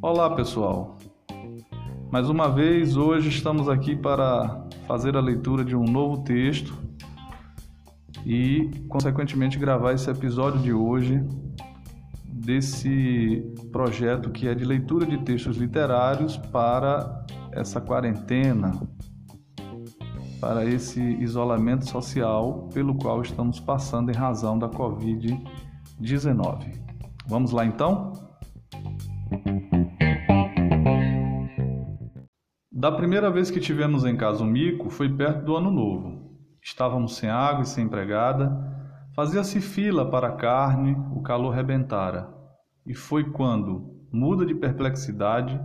Olá, pessoal. Mais uma vez, hoje estamos aqui para fazer a leitura de um novo texto e, consequentemente, gravar esse episódio de hoje desse projeto que é de leitura de textos literários para essa quarentena, para esse isolamento social pelo qual estamos passando em razão da Covid-19. Vamos lá então? Da primeira vez que tivemos em casa um mico foi perto do ano novo. Estávamos sem água e sem empregada, fazia-se fila para a carne, o calor rebentara. E foi quando, muda de perplexidade,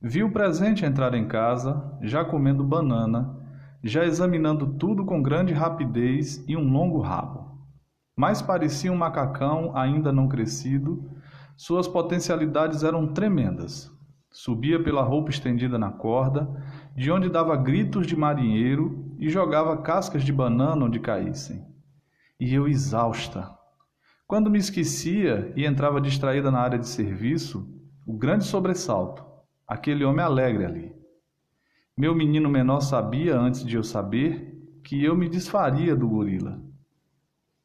vi o presente entrar em casa, já comendo banana, já examinando tudo com grande rapidez e um longo rabo. Mais parecia um macacão ainda não crescido, suas potencialidades eram tremendas. Subia pela roupa estendida na corda, de onde dava gritos de marinheiro e jogava cascas de banana onde caíssem. E eu exausta. Quando me esquecia e entrava distraída na área de serviço, o grande sobressalto, aquele homem alegre ali. Meu menino menor sabia, antes de eu saber, que eu me desfaria do gorila.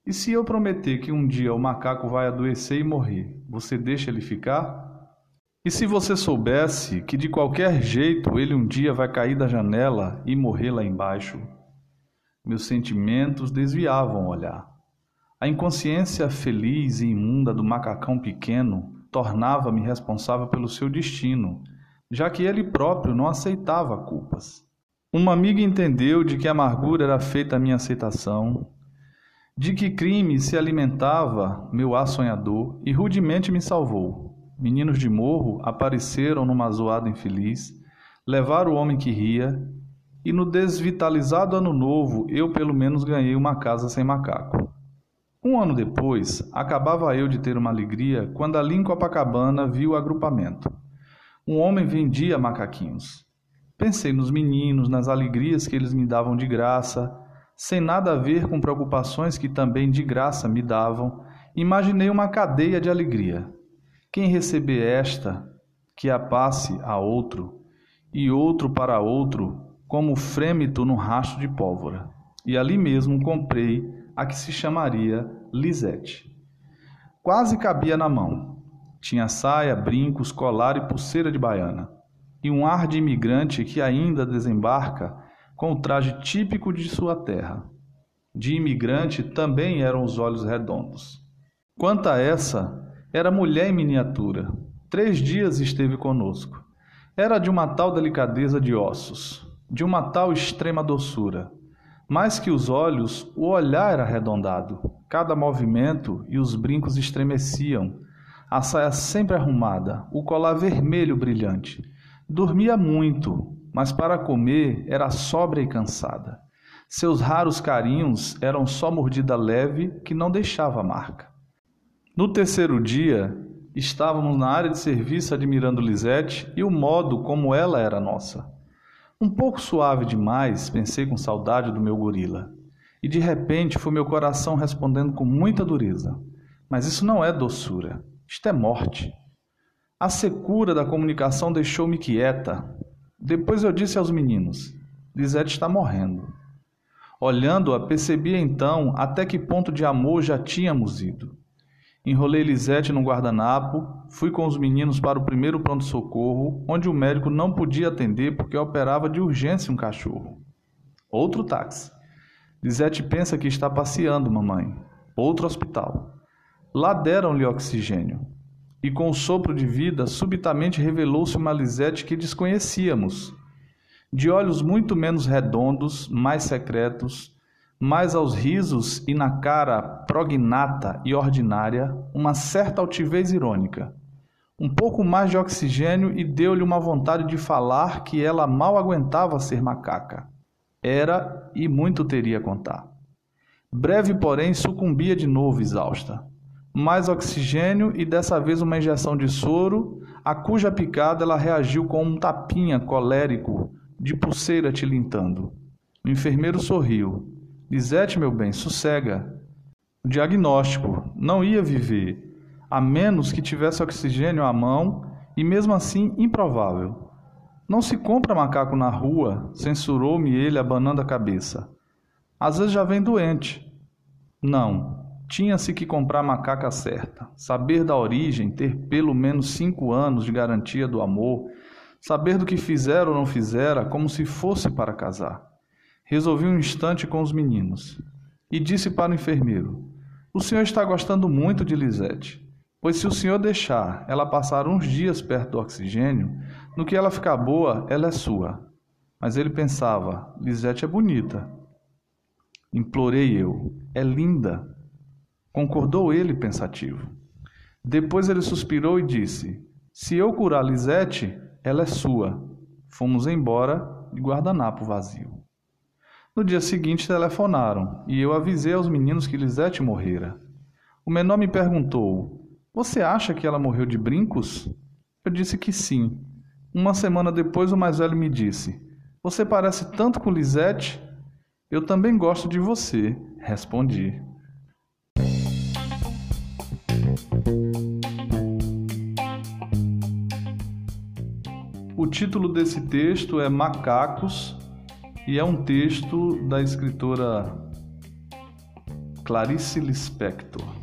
E se eu prometer que um dia o macaco vai adoecer e morrer, você deixa ele ficar? E se você soubesse que de qualquer jeito ele um dia vai cair da janela e morrer lá embaixo? Meus sentimentos desviavam o olhar. A inconsciência feliz e imunda do macacão pequeno tornava-me responsável pelo seu destino, já que ele próprio não aceitava culpas. Uma amiga entendeu de que amargura era feita a minha aceitação, de que crime se alimentava meu assonhador e rudemente me salvou. Meninos de morro apareceram numa zoada infeliz, levaram o homem que ria, e no desvitalizado ano novo eu pelo menos ganhei uma casa sem macaco. Um ano depois, acabava eu de ter uma alegria quando ali em Copacabana vi o agrupamento. Um homem vendia macaquinhos. Pensei nos meninos, nas alegrias que eles me davam de graça, sem nada a ver com preocupações que também de graça me davam, imaginei uma cadeia de alegria. Quem receber esta, que a passe a outro, e outro para outro, como frêmito no rastro de pólvora. E ali mesmo comprei a que se chamaria Lisete. Quase cabia na mão. Tinha saia, brincos, colar e pulseira de baiana. E um ar de imigrante que ainda desembarca com o traje típico de sua terra. De imigrante também eram os olhos redondos. Quanto a essa, era mulher em miniatura. Três dias esteve conosco. Era de uma tal delicadeza de ossos, de uma tal extrema doçura. Mais que os olhos, o olhar era arredondado. Cada movimento e os brincos estremeciam. A saia sempre arrumada, o colar vermelho brilhante. Dormia muito, mas para comer era sóbria e cansada. Seus raros carinhos eram só mordida leve que não deixava marca. No terceiro dia, estávamos na área de serviço admirando Lisette e o modo como ela era nossa. Um pouco suave demais, pensei com saudade do meu gorila. E de repente foi meu coração respondendo com muita dureza. Mas isso não é doçura, isto é morte. A secura da comunicação deixou-me quieta. Depois eu disse aos meninos: Lisette está morrendo. Olhando-a, percebi então até que ponto de amor já tínhamos ido. Enrolei Lisete no guardanapo, fui com os meninos para o primeiro pronto-socorro, onde o médico não podia atender porque operava de urgência um cachorro. Outro táxi. Lisete pensa que está passeando, mamãe. Outro hospital. Lá deram-lhe oxigênio. E com o sopro de vida, subitamente revelou-se uma Lisete que desconhecíamos. De olhos muito menos redondos, mais secretos, mas aos risos e na cara prognata e ordinária uma certa altivez irônica. Um pouco mais de oxigênio e deu-lhe uma vontade de falar que ela mal aguentava ser macaca. Era e muito teria a contar. Breve, porém, sucumbia de novo exausta. Mais oxigênio e dessa vez uma injeção de soro, a cuja picada ela reagiu com um tapinha colérico de pulseira tilintando. O enfermeiro sorriu Lisete, meu bem, sossega. O diagnóstico não ia viver, a menos que tivesse oxigênio à mão e mesmo assim improvável. Não se compra macaco na rua, censurou-me ele abanando a cabeça. Às vezes já vem doente. Não, tinha-se que comprar macaca certa, saber da origem, ter pelo menos cinco anos de garantia do amor, saber do que fizer ou não fizera, como se fosse para casar. Resolvi um instante com os meninos e disse para o enfermeiro: O senhor está gostando muito de Lisete, pois se o senhor deixar ela passar uns dias perto do oxigênio, no que ela ficar boa, ela é sua. Mas ele pensava: Lisete é bonita. Implorei eu: É linda. Concordou ele pensativo. Depois ele suspirou e disse: Se eu curar Lisete, ela é sua. Fomos embora de guardanapo vazio. No dia seguinte telefonaram e eu avisei aos meninos que Lisete morrera. O menor me perguntou: Você acha que ela morreu de brincos? Eu disse que sim. Uma semana depois, o mais velho me disse: Você parece tanto com Lisete? Eu também gosto de você, respondi. O título desse texto é Macacos e é um texto da escritora Clarice Lispector.